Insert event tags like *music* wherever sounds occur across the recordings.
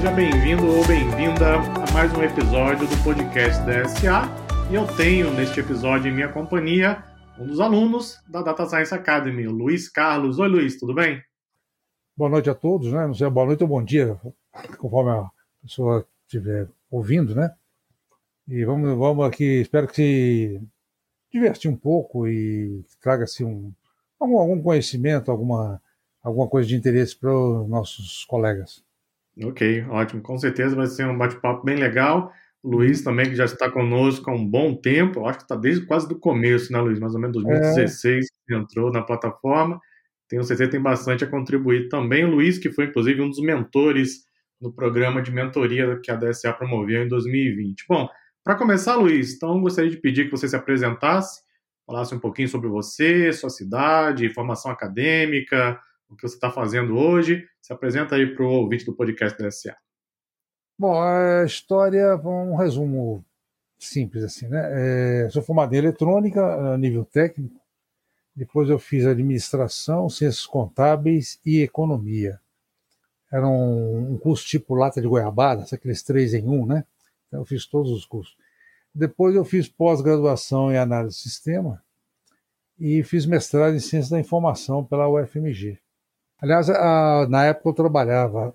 Seja bem-vindo ou bem-vinda a mais um episódio do podcast da SA. E eu tenho neste episódio em minha companhia um dos alunos da Data Science Academy, Luiz Carlos. Oi, Luiz, tudo bem? Boa noite a todos, né? Não sei, boa noite ou bom dia, conforme a pessoa estiver ouvindo, né? E vamos, vamos aqui, espero que se divertir um pouco e traga-se um, algum, algum conhecimento, alguma, alguma coisa de interesse para os nossos colegas. Ok, ótimo. Com certeza vai ser um bate-papo bem legal. Luiz também, que já está conosco há um bom tempo, acho que está desde quase do começo, né, Luiz? Mais ou menos 2016 é. entrou na plataforma. Tenho certeza que tem bastante a contribuir também. O Luiz, que foi inclusive um dos mentores no programa de mentoria que a DSA promoveu em 2020. Bom, para começar, Luiz, então gostaria de pedir que você se apresentasse, falasse um pouquinho sobre você, sua cidade, formação acadêmica, o que você está fazendo hoje. Se apresenta aí para o ouvinte do podcast da SA. Bom, a história, um resumo simples assim, né? É, sou formado em eletrônica a nível técnico, depois eu fiz administração, ciências contábeis e economia. Era um, um curso tipo lata de goiabada, aqueles três em um, né? Então eu fiz todos os cursos. Depois eu fiz pós-graduação em análise de sistema e fiz mestrado em ciência da informação pela UFMG. Aliás, a, na época eu trabalhava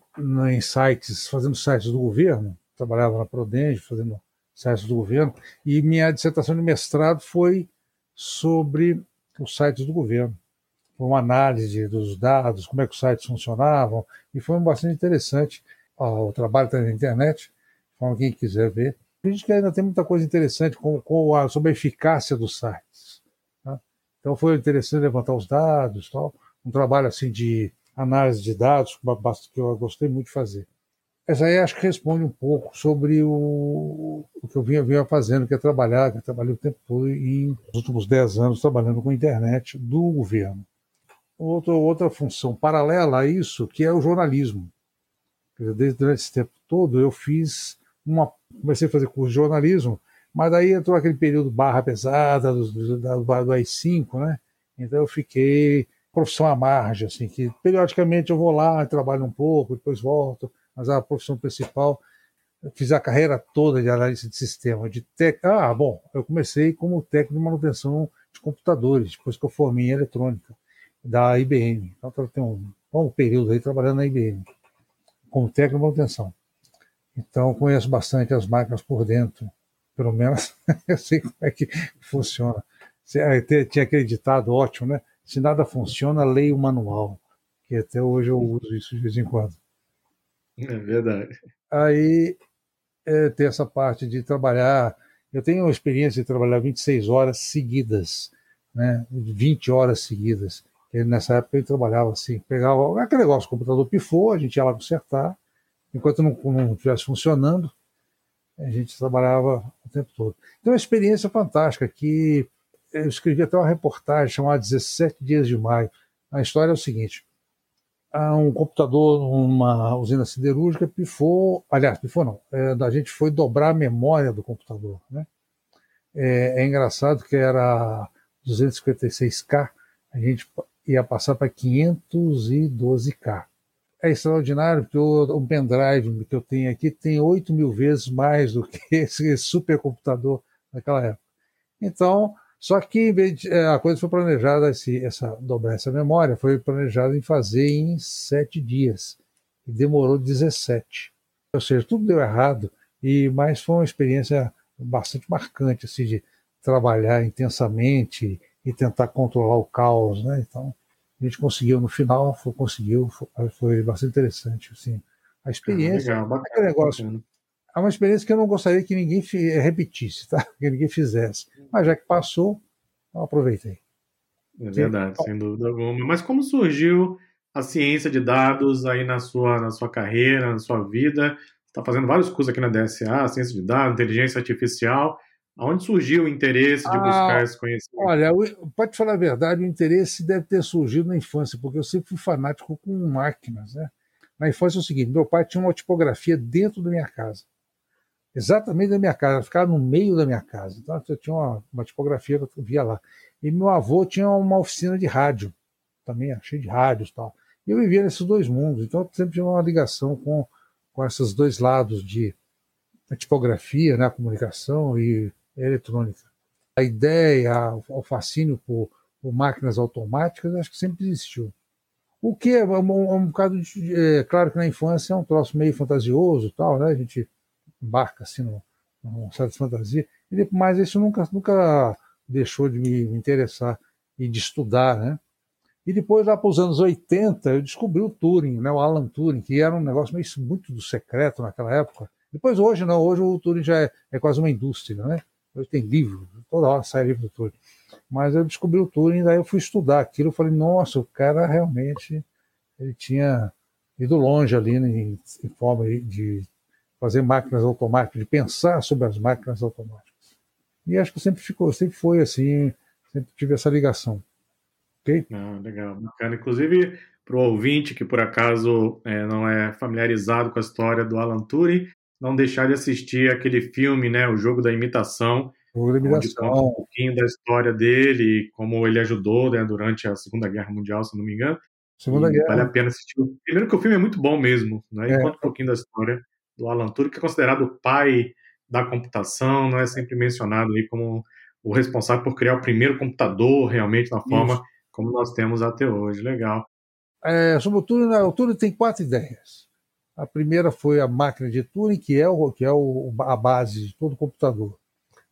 em sites, fazendo sites do governo, trabalhava na Prodenge, fazendo sites do governo, e minha dissertação de mestrado foi sobre os sites do governo. Foi uma análise dos dados, como é que os sites funcionavam, e foi bastante interessante. o trabalho está na internet, então quem quiser ver. A gente ainda tem muita coisa interessante com, com a, sobre a eficácia dos sites. Tá? Então foi interessante levantar os dados, tal um trabalho assim de análise de dados que eu gostei muito de fazer. Essa aí acho que responde um pouco sobre o, o que eu vinha, vinha fazendo, que é trabalhar, que eu trabalhei o tempo todo e nos últimos 10 anos trabalhando com a internet do governo. Outra, outra função paralela a isso, que é o jornalismo. Desde durante esse tempo todo eu fiz uma, comecei a fazer curso de jornalismo, mas daí entrou aquele período barra pesada do, do, do, do AI5, né? Então eu fiquei profissão à margem, assim, que periodicamente eu vou lá, trabalho um pouco, depois volto, mas a profissão principal, eu fiz a carreira toda de analista de sistema, de tec... Ah, bom, eu comecei como técnico de manutenção de computadores, depois que eu formei em eletrônica, da IBM. Então, tem um bom período aí trabalhando na IBM, como técnico de manutenção. Então, conheço bastante as máquinas por dentro, pelo menos *laughs* eu sei como é que funciona. Tinha acreditado, ótimo, né? Se nada funciona, leia o manual, que até hoje eu uso isso de vez em quando. É verdade. Aí é, tem essa parte de trabalhar. Eu tenho a experiência de trabalhar 26 horas seguidas, né? 20 horas seguidas. E nessa época ele trabalhava assim, pegava aquele negócio, o computador pifou, a gente ia lá consertar, enquanto não, não estivesse funcionando, a gente trabalhava o tempo todo. Então, é uma experiência fantástica que eu escrevi até uma reportagem chamada 17 Dias de Maio. A história é o seguinte: há um computador numa usina siderúrgica pifou, aliás, pifou não, é, a gente foi dobrar a memória do computador. Né? É, é engraçado que era 256K, a gente ia passar para 512K. É extraordinário porque o, um pendrive que eu tenho aqui tem 8 mil vezes mais do que *laughs* esse supercomputador naquela época. Então, só que de, é, a coisa foi planejada, esse, essa, dobrar essa memória, foi planejada em fazer em sete dias. E demorou 17. Ou seja, tudo deu errado, e mas foi uma experiência bastante marcante, assim, de trabalhar intensamente e tentar controlar o caos, né? Então, a gente conseguiu no final, foi, conseguiu, foi, foi bastante interessante, assim. A experiência, ah, legal, bacana, negócio, bacana é uma experiência que eu não gostaria que ninguém repetisse, tá? *laughs* que ninguém fizesse. Mas já que passou, eu aproveitei. É verdade, sem dúvida alguma. Mas como surgiu a ciência de dados aí na sua, na sua carreira, na sua vida? Está fazendo vários cursos aqui na DSA, ciência de dados, inteligência artificial. Aonde surgiu o interesse de buscar ah, esse conhecimento? Olha, pode te falar a verdade, o interesse deve ter surgido na infância, porque eu sempre fui fanático com máquinas. Né? Na infância é o seguinte: meu pai tinha uma tipografia dentro da minha casa exatamente da minha casa, ficava no meio da minha casa. Então eu tinha uma, uma tipografia que eu via lá. E meu avô tinha uma oficina de rádio, também cheio de rádios e tal. E eu vivia nesses dois mundos, então eu sempre tinha uma ligação com, com esses dois lados de tipografia, né, comunicação e eletrônica. A ideia, o fascínio por, por máquinas automáticas, acho que sempre existiu. O que é um, um bocado de, é, claro que na infância é um troço meio fantasioso, tal, né? A gente embarca assim num, num certa fantasia, mas isso nunca nunca deixou de me, me interessar e de estudar, né? E depois, lá para os anos 80, eu descobri o Turing, né, o Alan Turing, que era um negócio meio muito do secreto naquela época. Depois, hoje, não, hoje o Turing já é, é quase uma indústria, né? Hoje tem livro, toda hora sai livro do Turing. Mas eu descobri o Turing, daí eu fui estudar aquilo, eu falei, nossa, o cara realmente ele tinha ido longe ali né, em, em forma de fazer máquinas automáticas, de pensar sobre as máquinas automáticas. E acho que sempre ficou, sempre foi assim, sempre tive essa ligação. Ok? Ah, legal, bacana. Inclusive, para o ouvinte que por acaso é, não é familiarizado com a história do Alan Turing, não deixar de assistir aquele filme, né, O Jogo da Imitação, o da Imitação. onde conta um pouquinho da história dele, como ele ajudou né, durante a Segunda Guerra Mundial, se não me engano. Segunda Guerra. Vale a pena assistir. Primeiro que o filme é muito bom mesmo, né? E é. conta um pouquinho da história do Alan Turing, que é considerado o pai da computação, não é sempre mencionado aí como o responsável por criar o primeiro computador realmente na forma Isso. como nós temos até hoje. Legal. É, sobre o Turing, né, o Turing tem quatro ideias. A primeira foi a máquina de Turing, que é, o, que é o, a base de todo computador.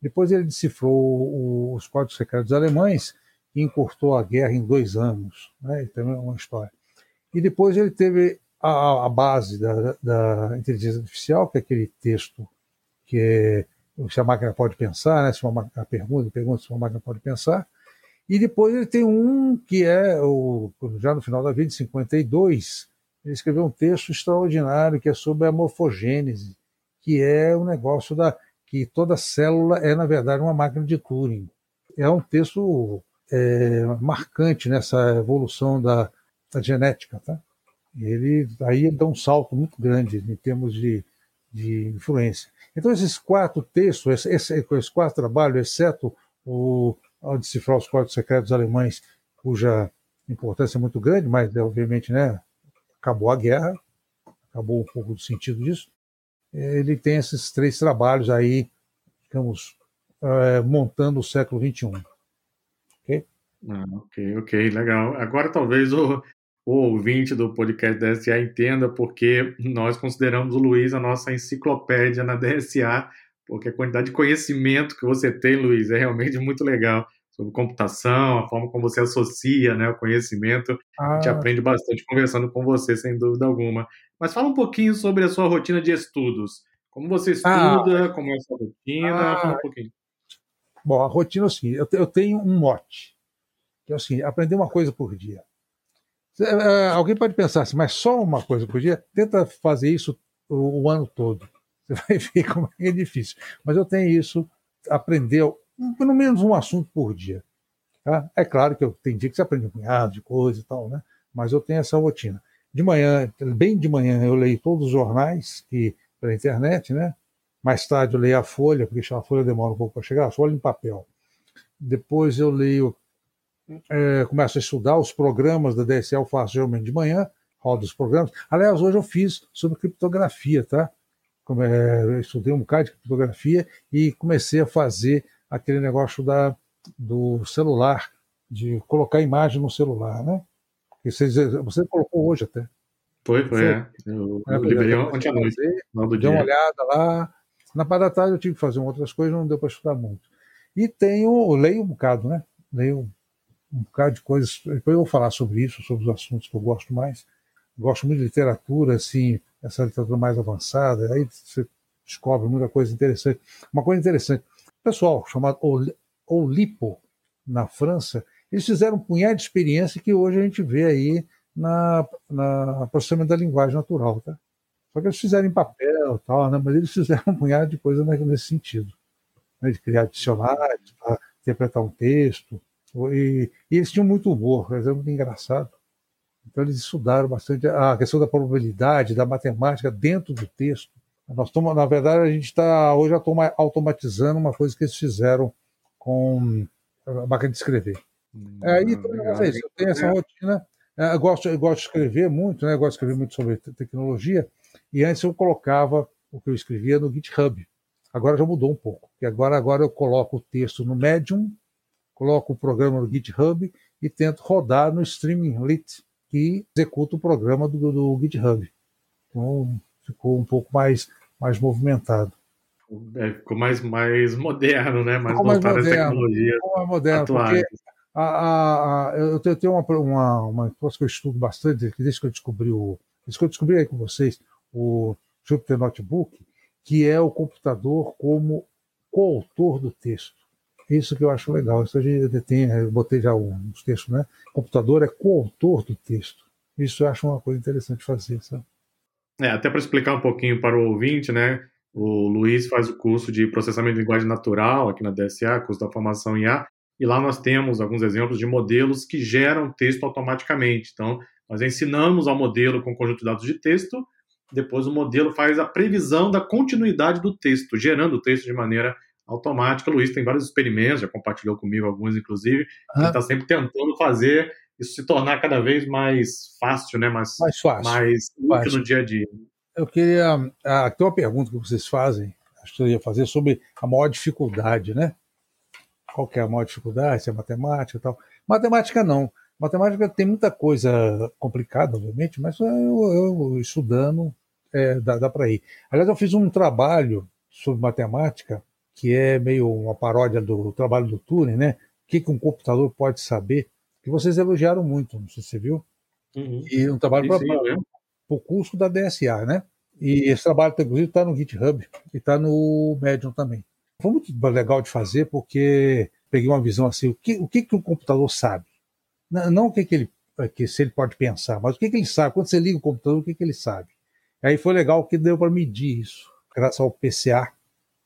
Depois ele decifrou os códigos secretos alemães e encurtou a guerra em dois anos. Né? Também é uma história. E depois ele teve a, a base da, da, inteligência artificial, que é aquele texto que é se a máquina pode pensar, né? se uma a pergunta, pergunta se uma máquina pode pensar. E depois ele tem um que é, o, já no final da vida, em 52, ele escreveu um texto extraordinário que é sobre a morfogênese, que é o um negócio da que toda célula é, na verdade, uma máquina de Turing. É um texto é, marcante nessa evolução da, da genética. Tá? Ele, aí ele dá um salto muito grande em termos de, de influência. Então, esses quatro textos, esse, esses quatro trabalhos, exceto o ao decifrar os códigos secretos alemães, cuja importância é muito grande, mas obviamente né, acabou a guerra, acabou um pouco do sentido disso ele tem esses três trabalhos aí, digamos, é, montando o século XXI. Ok? Ah, ok, ok, legal. Agora talvez o, o ouvinte do podcast DSA entenda porque nós consideramos o Luiz a nossa enciclopédia na DSA, porque a quantidade de conhecimento que você tem, Luiz, é realmente muito legal sobre computação, a forma como você associa né, o conhecimento. Ah. A gente ah. aprende bastante conversando com você, sem dúvida alguma. Mas fala um pouquinho sobre a sua rotina de estudos. Como você ah. estuda, ah. como é a sua rotina, ah. fala um pouquinho. Bom, a rotina é o seguinte, eu tenho um mote, que é o seguinte, aprender uma coisa por dia. É, é, alguém pode pensar assim, mas só uma coisa por dia? Tenta fazer isso o, o ano todo. Você *laughs* vai ver como é difícil. Mas eu tenho isso, aprender pelo menos um assunto por dia. Tá? É claro que eu tem dia que você aprende um punhado de coisa e tal, né? Mas eu tenho essa rotina. De manhã, bem de manhã, eu leio todos os jornais que pela internet, né? Mais tarde eu leio a Folha, porque a Folha demora um pouco para chegar, a Folha em papel. Depois eu leio, é, começo a estudar os programas da DSL, eu faço geralmente de manhã, rodo os programas. Aliás, hoje eu fiz sobre criptografia, tá? É, eu estudei um bocado de criptografia e comecei a fazer aquele negócio da, do celular, de colocar imagem no celular, né? Você, você colocou hoje até. Foi, foi, é. Eu, é, eu liberei ontem à noite. Deu uma olhada lá. Na parte da tarde eu tive que fazer outras coisas, não deu para estudar muito. E tenho, leio um bocado, né? Leio um bocado de coisas. Depois eu vou falar sobre isso, sobre os assuntos que eu gosto mais. Gosto muito de literatura, assim, essa literatura mais avançada. Aí você descobre muita coisa interessante. Uma coisa interessante pessoal chamado Olipo, na França, eles fizeram um punhado de experiência que hoje a gente vê aí na, na processamento da linguagem natural. Tá? Só que eles fizeram em papel tal, né? mas eles fizeram um punhado de coisa nesse sentido. Né? De criar dicionários, para interpretar um texto. E, e, eles tinham muito humor, eram muito engraçado. Então eles estudaram bastante a questão da probabilidade, da matemática dentro do texto. Nós estamos, na verdade, a gente está hoje automatizando uma coisa que eles fizeram com a máquina de escrever. Hum, Aí então, é isso. Eu tenho essa rotina. É, eu gosto, eu gosto de escrever muito, né? Eu gosto de escrever muito sobre tecnologia. E antes eu colocava o que eu escrevia no GitHub. Agora já mudou um pouco. Porque agora, agora eu coloco o texto no Medium, coloco o programa no GitHub e tento rodar no Streaming Lit, que executa o programa do, do GitHub. Então ficou um pouco mais, mais movimentado. É, ficou mais, mais moderno, né? Mais voltado às tecnologias mais moderno, atuais. A, a, a, eu tenho uma, uma, uma coisa que eu estudo bastante, desde que eu descobri o. Desde que eu descobri aí com vocês o Jupyter Notebook, que é o computador como coautor do texto. Isso que eu acho legal. Isso a gente tem, eu botei já uns textos, né? O computador é coautor do texto. Isso eu acho uma coisa interessante fazer, sabe? É, até para explicar um pouquinho para o ouvinte, né? O Luiz faz o curso de processamento de linguagem natural aqui na DSA, curso da formação em A, e lá nós temos alguns exemplos de modelos que geram texto automaticamente. Então, nós ensinamos ao modelo com conjunto de dados de texto, depois o modelo faz a previsão da continuidade do texto, gerando o texto de maneira automática. O Luiz tem vários experimentos, já compartilhou comigo alguns, inclusive. Ah. Ele está sempre tentando fazer isso se tornar cada vez mais fácil, né? mais, mais fácil, mais útil no dia a dia. Eu queria. Ah, tem uma pergunta que vocês fazem, acho que eu ia fazer, sobre a maior dificuldade, né? Qual que é a maior dificuldade? Se é matemática e tal. Matemática não. Matemática tem muita coisa complicada, obviamente, mas eu, eu estudando é, dá, dá para ir. Aliás, eu fiz um trabalho sobre matemática que é meio uma paródia do trabalho do Turing, né? O que, que um computador pode saber, que vocês elogiaram muito, não sei se você viu. Uhum. E um trabalho para o curso da DSA, né? E esse trabalho, inclusive, está no GitHub e está no Medium também. Foi muito legal de fazer porque peguei uma visão assim, o que o que, que um computador sabe? Não, não o que, que ele que se ele pode pensar, mas o que, que ele sabe. Quando você liga o computador, o que, que ele sabe? Aí foi legal que deu para medir isso, graças ao PCA.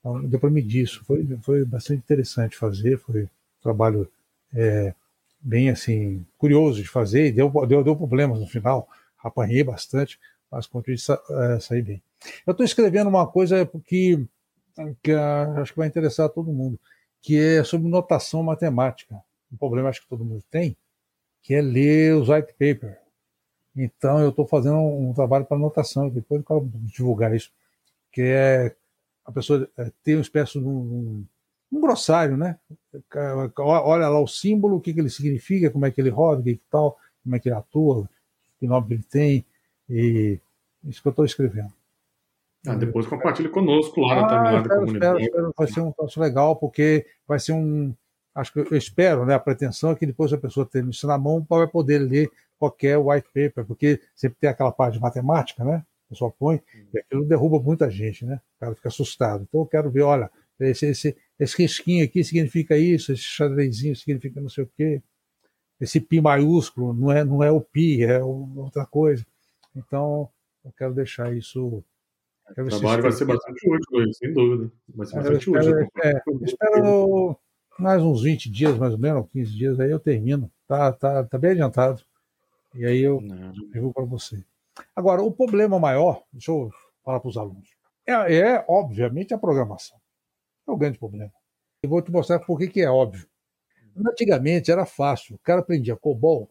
Então, deu para medir isso. Foi, foi bastante interessante fazer, foi um trabalho é, bem assim, curioso de fazer, e deu, deu, deu problemas no final, apanhei bastante, mas consegui sa é, sair bem. Eu estou escrevendo uma coisa que, que acho que vai interessar todo mundo, que é sobre notação matemática. Um problema acho que todo mundo tem, que é ler os white paper. Então eu estou fazendo um, trabalho para anotação, depois eu quero divulgar isso, que é a pessoa é, ter uma espécie de um, um grossário, né? Olha lá o símbolo, o que, que ele significa, como é que ele roda, o que, que tal, como é que ele atua, que nome ele tem, e isso que eu estou escrevendo. Ah, depois compartilhe conosco lá ah, na terminal da comunidade. Espero, espero, vai ser um passo legal, porque vai ser um. Acho que eu espero, né? A pretensão é que depois a pessoa tendo isso na mão vai poder ler qualquer white paper, porque sempre tem aquela parte de matemática, né? Pessoa põe, e aquilo derruba muita gente, né? O cara fica assustado. Então eu quero ver, olha, esse, esse, esse risquinho aqui significa isso, esse xadrezinho significa não sei o quê. Esse pi maiúsculo não é, não é o pi, é outra coisa. Então, eu quero deixar isso. Quero o trabalho vai ser bastante útil, sem dúvida. Vai ser bastante eu espero, útil. É, espero mais uns 20 dias, mais ou menos, 15 dias, aí eu termino. Tá, tá, tá bem adiantado. E aí eu vou para você. Agora, o problema maior, deixa eu falar para os alunos, é, é, obviamente a programação. É o grande problema. Eu vou te mostrar por que, que é óbvio. Antigamente era fácil, o cara aprendia COBOL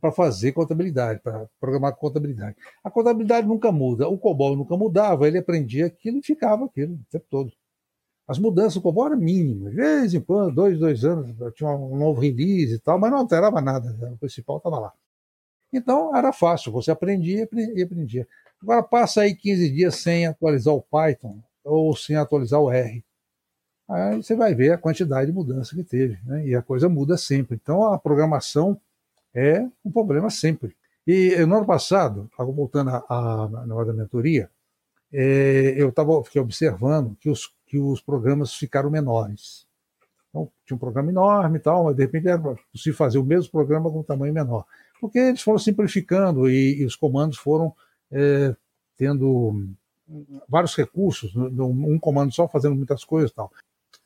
para fazer contabilidade, para programar contabilidade. A contabilidade nunca muda, o COBOL nunca mudava, ele aprendia aquilo e ficava aquilo o tempo todo. As mudanças do COBOL eram mínimas, de vez em quando, dois, dois anos, tinha um novo release e tal, mas não alterava nada, o principal estava lá. Então era fácil, você aprendia e aprendia. Agora passa aí 15 dias sem atualizar o Python ou sem atualizar o R. Aí você vai ver a quantidade de mudança que teve, né? e a coisa muda sempre. Então a programação é um problema sempre. E no ano passado, voltando à, na hora da mentoria, é, eu tava, fiquei observando que os, que os programas ficaram menores. Então, tinha um programa enorme e tal, mas de repente era possível fazer o mesmo programa com um tamanho menor porque eles foram simplificando e, e os comandos foram é, tendo vários recursos, um comando só fazendo muitas coisas e tal.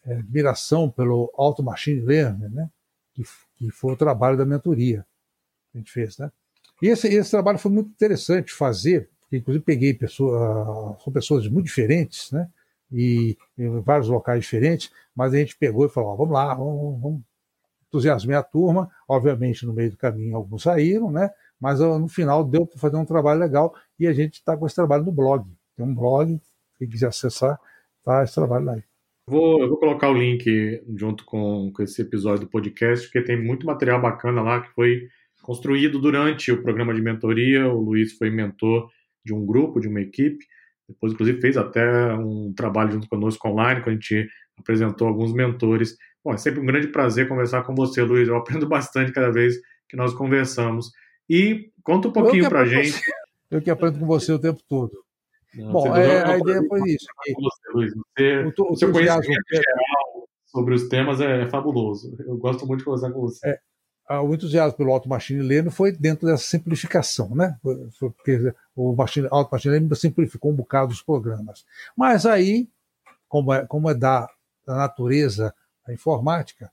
É, admiração pelo Auto Machine Learning, né? que, que foi o trabalho da mentoria que a gente fez. Né? E esse, esse trabalho foi muito interessante fazer, porque inclusive peguei pessoas, são pessoas muito diferentes, né? e em vários locais diferentes, mas a gente pegou e falou, ó, vamos lá, vamos, vamos entusiasmei a turma, obviamente no meio do caminho alguns saíram, né? Mas no final deu para fazer um trabalho legal e a gente está com esse trabalho no blog. tem um blog, quem quiser acessar, tá esse trabalho lá. Vou, eu vou colocar o link junto com, com esse episódio do podcast, porque tem muito material bacana lá que foi construído durante o programa de mentoria. O Luiz foi mentor de um grupo, de uma equipe. Depois, inclusive, fez até um trabalho junto conosco online, quando a gente apresentou alguns mentores. Bom, é sempre um grande prazer conversar com você, Luiz. Eu aprendo bastante cada vez que nós conversamos. E conta um pouquinho para a gente. Eu que aprendo com você o tempo todo. Não, Bom, é, a ideia foi isso. Que... Você, Luiz. Você, o, o seu conhecimento geral sobre os temas é, é, fabuloso. Eu gosto muito de conversar com você. É, o entusiasmo pelo Auto Machine Learning foi dentro dessa simplificação, né? Porque o machine, Auto Machine Learning simplificou um bocado os programas. Mas aí, como é, como é da, da natureza da informática,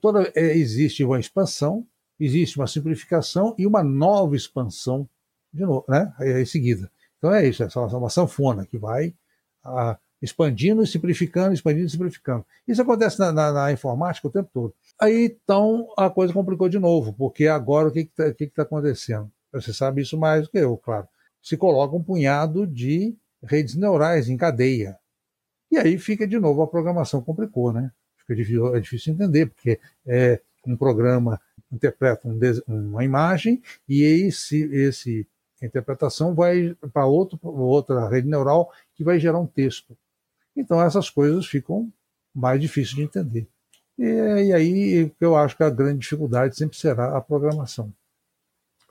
toda, é, existe uma expansão, existe uma simplificação e uma nova expansão de novo, né? Em seguida. Então é isso, é uma sanfona que vai a, expandindo e simplificando, expandindo e simplificando. Isso acontece na, na, na, informática o tempo todo. Aí então a coisa complicou de novo, porque agora o que está que que tá acontecendo? Você sabe isso mais do que eu, claro. Se coloca um punhado de redes neurais em cadeia. E aí fica de novo a programação complicou, né? Fica difícil, é difícil entender, porque é um programa interpreta um, uma imagem e esse, esse a interpretação vai para outra rede neural que vai gerar um texto. Então essas coisas ficam mais difíceis de entender. E, e aí eu acho que a grande dificuldade sempre será a programação.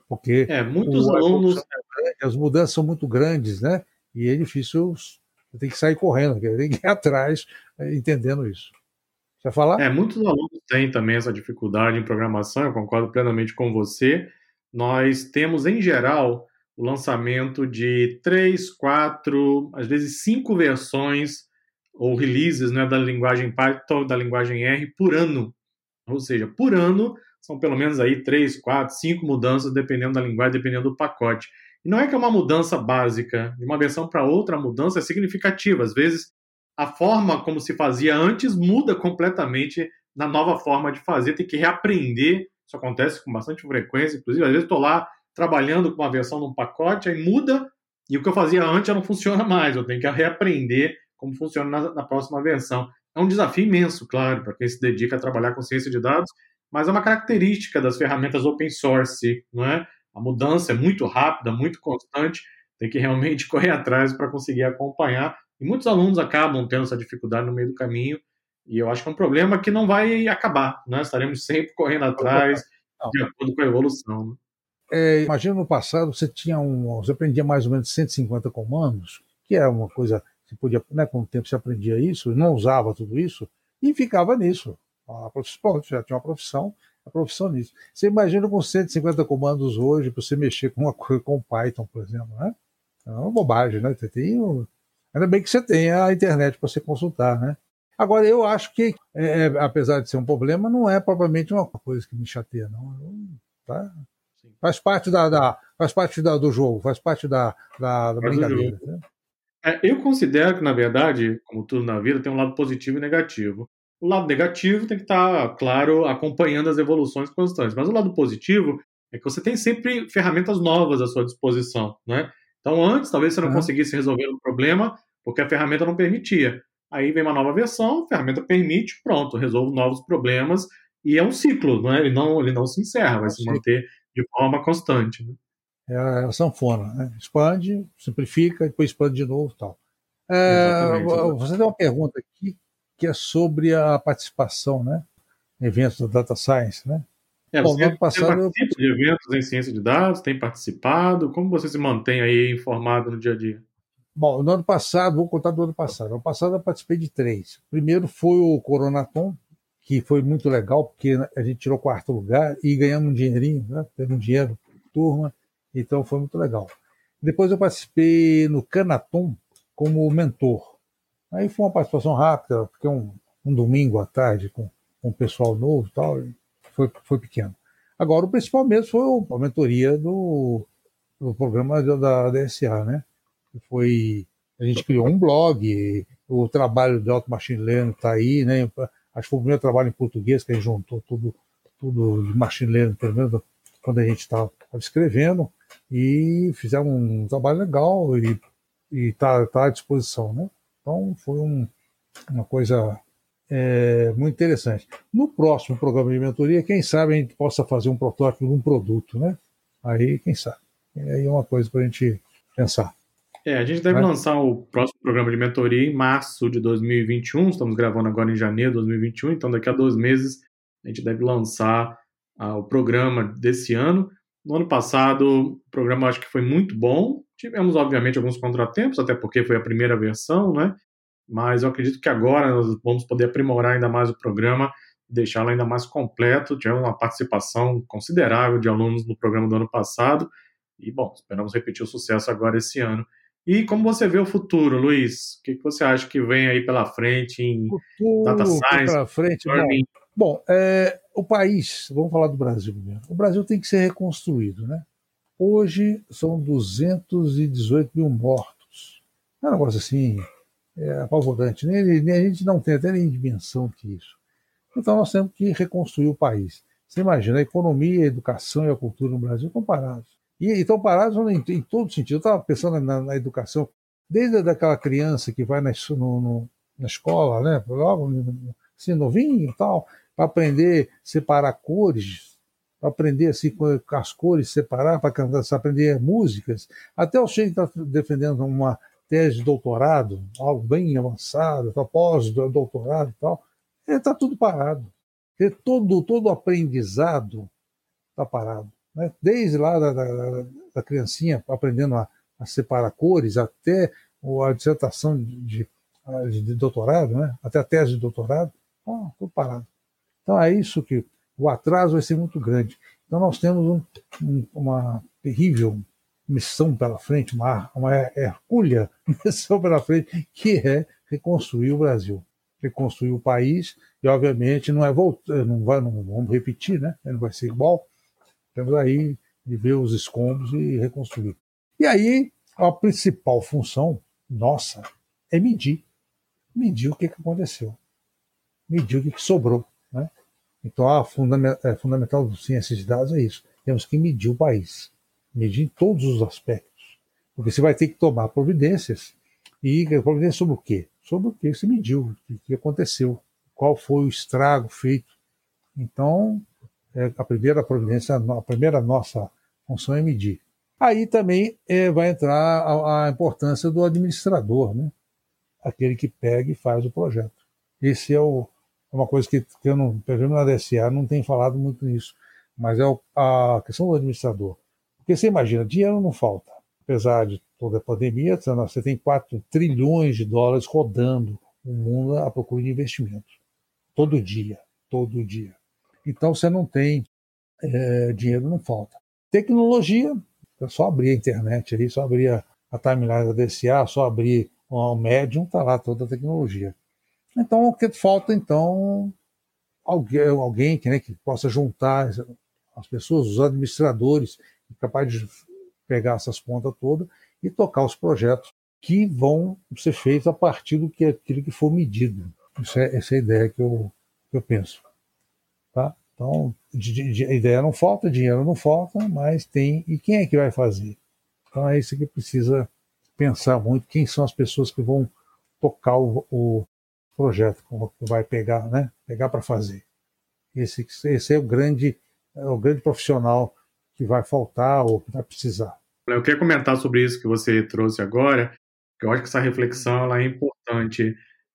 Porque é, muitos o, alunos. As mudanças são muito grandes, né? E é difícil, tem que sair correndo, *laughs* tem que ir atrás é, entendendo isso. Vai falar? É, muitos alunos têm também essa dificuldade em programação, eu concordo plenamente com você. Nós temos, em geral, o lançamento de três, quatro, às vezes cinco versões ou releases né, da linguagem Python, da linguagem R por ano. Ou seja, por ano são pelo menos aí três, quatro, cinco mudanças, dependendo da linguagem, dependendo do pacote. E não é que é uma mudança básica, de uma versão para outra, a mudança é significativa. Às vezes, a forma como se fazia antes muda completamente na nova forma de fazer, tem que reaprender. Isso acontece com bastante frequência, inclusive, às vezes estou lá trabalhando com uma versão de um pacote, aí muda, e o que eu fazia antes já não funciona mais, eu tenho que reaprender como funciona na, na próxima versão. É um desafio imenso, claro, para quem se dedica a trabalhar com ciência de dados, mas é uma característica das ferramentas open source, não é? A mudança é muito rápida, muito constante, tem que realmente *laughs* correr atrás para conseguir acompanhar. E muitos alunos acabam tendo essa dificuldade no meio do caminho, e eu acho que é um problema que não vai acabar, né? Estaremos *laughs* sempre correndo atrás, de acordo com a evolução. Né? É, imagina no passado você tinha um, você aprendia mais ou menos 150 comandos, que era uma coisa você podia, né, com o tempo você aprendia isso, não usava tudo isso e ficava nisso. A profissão, já tinha uma profissão, a profissão nisso. Você imagina com 150 comandos hoje para você mexer com uma coisa com Python, por exemplo, né? É uma bobagem, né? Você tem, ainda bem que você tem a internet para você consultar, né? Agora, eu acho que, é, é, apesar de ser um problema, não é propriamente uma coisa que me chateia, não. Tá? Faz parte, da, da faz parte da, do jogo, faz parte da, da, da brincadeira. Né? É, eu considero que, na verdade, como tudo na vida, tem um lado positivo e negativo. O lado negativo tem que estar, claro, acompanhando as evoluções constantes. Mas o lado positivo é que você tem sempre ferramentas novas à sua disposição. Né? Então, antes, talvez você não uhum. conseguisse resolver o problema porque a ferramenta não permitia. Aí vem uma nova versão, a ferramenta permite, pronto, resolve novos problemas e é um ciclo, né? ele, não, ele não se encerra, vai se manter de forma constante. Né? É a sanfona, né? expande, simplifica, depois expande de novo tal. É, você tem uma pergunta aqui que é sobre a participação, né? Em eventos da Data Science, né? É, Bom, você passado, participa de eventos em ciência de dados, tem participado? Como você se mantém aí informado no dia a dia? Bom, no ano passado, vou contar do ano passado. No ano passado eu participei de três. O primeiro foi o Coronaton, que foi muito legal, porque a gente tirou quarto lugar e ganhamos um dinheirinho, né? Teve um dinheiro, turma. Então foi muito legal. Depois eu participei no Canaton como mentor. Aí foi uma participação rápida, porque um, um domingo à tarde com, com um pessoal novo e tal, foi, foi pequeno. Agora, o principal mesmo foi a mentoria do, do programa da DSA, né? Foi, a gente criou um blog, o trabalho de Auto Machine Learning está aí, né? Acho que foi o primeiro trabalho em português que a gente juntou tudo, tudo de Machine Learning, pelo menos quando a gente estava escrevendo e fizeram um trabalho legal e, está tá à disposição, né? Então foi um, uma coisa é, muito interessante. No próximo programa de mentoria, quem sabe a gente possa fazer um protótipo de um produto, né? Aí, quem sabe? Aí é uma coisa para a gente pensar. É, a gente deve né? lançar o próximo programa de mentoria em março de 2021. Estamos gravando agora em janeiro de 2021, então daqui a dois meses a gente deve lançar ah, o programa desse ano. No ano passado, o programa acho que foi muito bom. Tivemos, obviamente, alguns contratempos, até porque foi a primeira versão, né? Mas eu acredito que agora nós vamos poder aprimorar ainda mais o programa, deixá-lo ainda mais completo. Tivemos uma participação considerável de alunos no programa do ano passado. E, bom, esperamos repetir o sucesso agora esse ano. E como você vê o futuro, Luiz? O que você acha que vem aí pela frente em futuro, data science, pela frente, learning? Bom, bom é, o país, vamos falar do Brasil primeiro. O Brasil tem que ser reconstruído, né? Hoje são 218 mil mortos. É um negócio assim, é, apavorante. Nem, nem, a gente não tem até nem dimensão que isso. Então nós temos que reconstruir o país. Você imagina, a economia, a educação e a cultura no Brasil estão parados. E estão parados em, em todo sentido. Eu estava pensando na, na, educação, desde aquela criança que vai na, no, no, na escola, né, logo assim, novinho e tal, para aprender a separar cores, para aprender assim as cores, separar, para aprender músicas, até o Sheik está defendendo uma tese de doutorado, algo bem avançado, pós-doutorado e tal, está tudo parado. Todo, todo aprendizado está parado. Né? Desde lá da, da, da criancinha aprendendo a, a, separar cores, até a dissertação de, de, de doutorado, né? até a tese de doutorado, oh, tudo parado. Então é isso que o atraso vai ser muito grande. Então nós temos um, um, uma terrível missão pela frente, uma, uma hercúlea *laughs* missão pela frente, que é reconstruir o Brasil, reconstruir o país, e obviamente não é voltar, não vai, não vamos repetir, né? Não vai ser igual. Temos aí de ver os escombros e reconstruir. E aí a principal função nossa é medir, medir o que, aconteceu, medir o que, que sobrou. Né? Então, a é, fundamental do ciências de dados é isso. Temos que medir o país, medir em todos os aspectos. Porque você vai ter que tomar providências. E providência sobre o quê? Sobre o que se mediu, o que aconteceu, qual foi o estrago feito. Então, é, a primeira providência, a primeira nossa função é medir. Aí também é, vai entrar a, a, importância do administrador, né? aquele que pega e faz o projeto. Esse é o, é uma coisa que, que eu não, pelo menos na DSA, não tem falado muito nisso, mas é a questão do administrador. Porque você imagina, dinheiro não falta. Apesar de toda a pandemia, você tem 4 trilhões de dólares rodando o mundo à procura de investimentos. Todo dia, todo dia. Então você não tem é, dinheiro, não falta. Tecnologia, é só abrir a internet ali, só abrir a, a timeline da DSA, só abrir o Medium, está lá toda a tecnologia. Então, o que falta, então, alguém, alguém que, né, que possa juntar as pessoas, os administradores, capaz de pegar essas pontas todas e tocar os projetos que vão ser feitos a partir do que aquilo que for medido. É, essa é a ideia que eu, que eu penso. Tá? Então, de, de, ideia não falta, dinheiro não falta, mas tem. E quem é que vai fazer? Então é isso que precisa pensar muito: quem são as pessoas que vão tocar o, o, projeto, como vai pegar, né? Pegar para fazer. Esse, esse é o grande, é o grande profissional que vai faltar ou que vai precisar. Eu queria comentar sobre isso que você trouxe agora, que eu acho que essa reflexão é importante.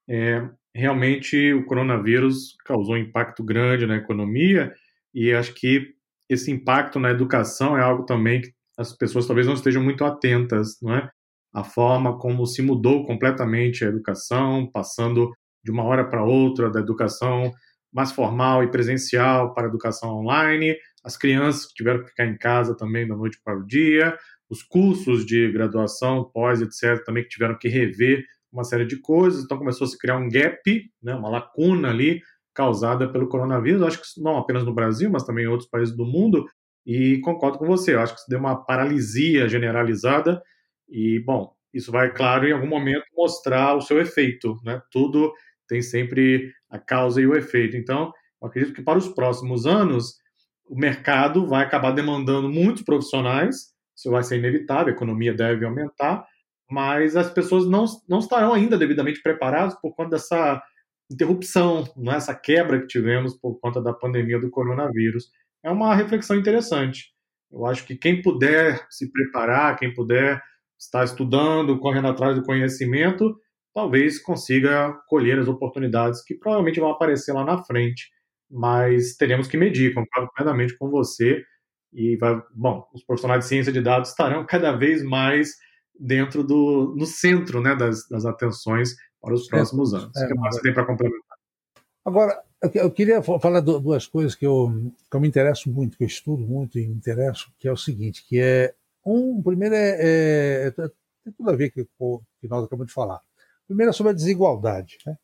É, realmente o coronavírus causou um impacto grande na economia e acho que esse impacto na educação é algo também que as pessoas talvez não estejam muito atentas, não é? A forma como se mudou completamente a educação, passando de uma hora para outra da educação mais formal e presencial para a educação online, as crianças que tiveram que ficar em casa também da noite para o dia, os cursos de graduação, pós, etc., também que tiveram que rever uma série de coisas, então começou a se criar um gap, né, uma lacuna ali causada pelo coronavírus, acho que não apenas no Brasil, mas também em outros países do mundo, e concordo com você, acho que isso deu uma paralisia generalizada, e, bom, isso vai, claro, em algum momento mostrar o seu efeito, né, tudo tem sempre a causa e o efeito. Então, eu acredito que para os próximos anos, o mercado vai acabar demandando muitos profissionais, isso vai ser inevitável, a economia deve aumentar, mas as pessoas não, não estarão ainda devidamente preparadas por conta dessa interrupção, né, essa quebra que tivemos por conta da pandemia do coronavírus. É uma reflexão interessante. Eu acho que quem puder se preparar, quem puder estar estudando, correndo atrás do conhecimento, talvez consiga colher as oportunidades que provavelmente vão aparecer lá na frente. Mas teremos que medir, concordo plenamente com você. E vai, bom, os profissionais de ciência de dados estarão cada vez mais dentro do no centro né, das, das atenções para os próximos anos. É, o que você tem para complementar? Agora, eu queria falar duas coisas que eu, que eu me interesso muito, que eu estudo muito e me interesso, que é o seguinte, que é um, primeiro é, é, é tem tudo a ver com o que nós acabamos de falar. Primeiro é sobre a desigualdade, né?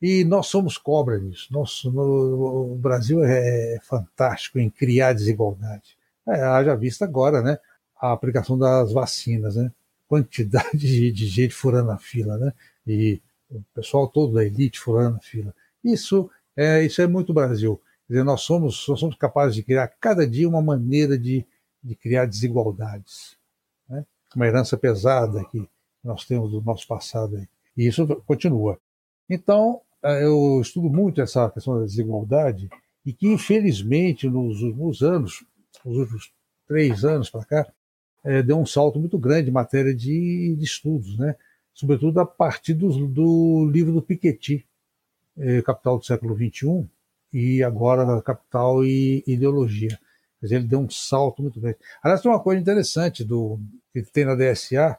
E nós somos cobra nisso. Nosso, no, o Brasil é, é fantástico em criar desigualdade. É, haja vista agora, né? A aplicação das vacinas, né? Quantidade de, de gente furando a fila, né? E o pessoal todo da elite furando a fila. Isso é, isso é muito Brasil. Quer dizer, nós somos, nós somos capazes de criar cada dia uma maneira de, de criar desigualdades. Né? Uma herança pesada que nós temos do nosso passado. Aí. E isso continua. Então, é, eu estudo muito essa questão da desigualdade e que, infelizmente, nos últimos anos, nos últimos três anos para cá, é, deu um salto muito grande em matéria de, de estudos, né? sobretudo a partir do, do livro do Piketty, é, Capital do século XXI, e agora Capital e Ideologia. Quer dizer, ele deu um salto muito grande. Aliás, tem uma coisa interessante do, que tem na DSA,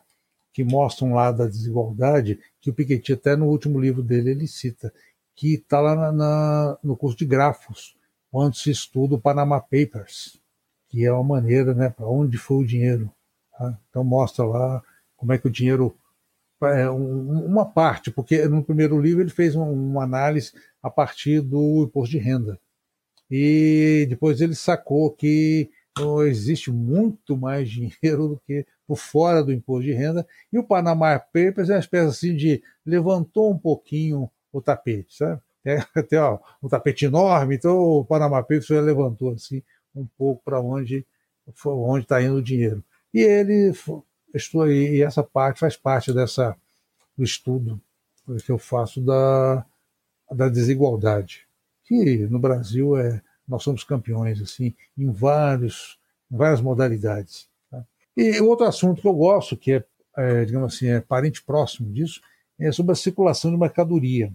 que mostra um lado da desigualdade, que o Piketty, até no último livro dele, ele cita, que está lá na, na, no curso de grafos, onde se estuda o Panama Papers, que é uma maneira, né, para onde foi o dinheiro. Tá? Então mostra lá como é que o dinheiro é, uma parte, porque no primeiro livro ele fez uma análise a partir do imposto de renda. E depois ele sacou que existe muito mais *laughs* dinheiro do que por fora do imposto de renda. E o Panama Papers é uma espécie assim de levantou um pouquinho o tapete, sabe? É, *laughs* até ó, um tapete enorme, então o Panama Papers levantou assim um pouco para onde onde está indo o dinheiro. E ele e essa parte faz parte dessa do estudo que eu faço da, da desigualdade, que no Brasil é nós somos campeões assim em vários em várias modalidades. E outro assunto que eu gosto, que é, é, digamos assim é parente próximo disso, é sobre a circulação de mercadoria.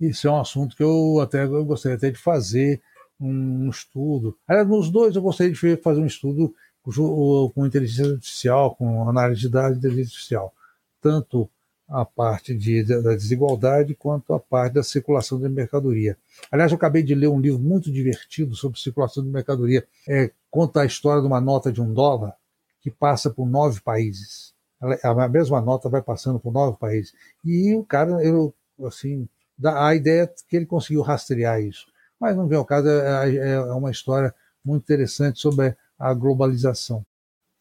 Isso é um assunto que eu até eu gostaria até de fazer um estudo. Aliás, nos dois eu gostaria de fazer um estudo com inteligência artificial, com análise de dados de inteligência artificial, tanto a parte de, da desigualdade quanto a parte da circulação de mercadoria. Aliás, eu acabei de ler um livro muito divertido sobre circulação de mercadoria. É, conta a história de uma nota de um dólar que passa por nove países. A mesma nota vai passando por nove países. E o cara, eu, assim, a ideia é que ele conseguiu rastrear isso. Mas não vem ao caso, é, é, é uma história muito interessante sobre a globalização.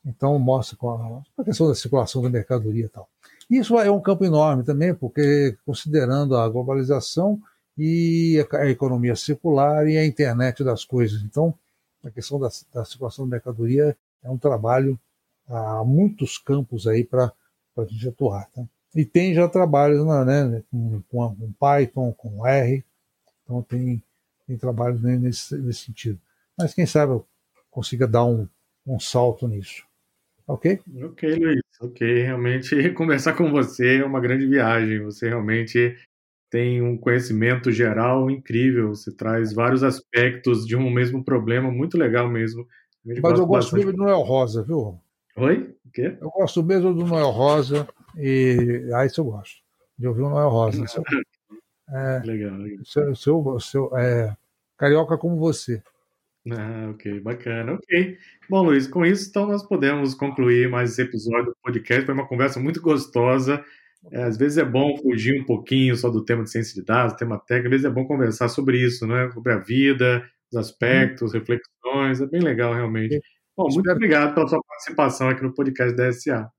Então, mostra a, questão da circulação da mercadoria e tal. Isso é um campo enorme também, porque considerando a globalização e a economia circular e a internet das coisas. Então, a questão da, da circulação da mercadoria é um trabalho há muitos campos aí para a gente atuar. Tá? E tem já trabalhos né, com, com, com Python, com R, então tem, tem trabalhos nesse, nesse sentido. Mas quem sabe consiga dar um, um salto nisso. Ok? Ok, Luiz. Ok, realmente *laughs* conversar com você é uma grande viagem. Você realmente tem um conhecimento geral incrível. Você traz vários aspectos de um mesmo problema, muito legal mesmo. Mas eu gosto do Noel Rosa, viu? Oi? O quê? Eu gosto mesmo do Noel Rosa e ah, isso eu gosto. De ouvir o Noel Rosa. é, legal, legal. Seu, seu, seu, é, carioca como você. Ah, ok, bacana, ok. Bom, Luiz, com isso, então nós podemos concluir mais esse episódio do podcast. Foi uma conversa muito gostosa. É, às vezes é bom fugir um pouquinho só do tema de ciência de dados, tema técnico. Às vezes é bom conversar sobre isso, né? Sobre a vida, os aspectos, reflexões. É bem legal, realmente. Bom, muito espero... obrigado pela sua participação aqui no podcast da SA.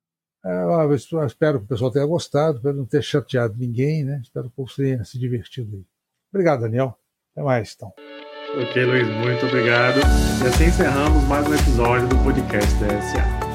É, eu espero que o pessoal tenha gostado, espero não ter chateado ninguém, né? Espero que o povo tenha se divertido aí. Obrigado, Daniel. Até mais, então. Ok, Luiz, muito obrigado. E assim encerramos mais um episódio do podcast da SA.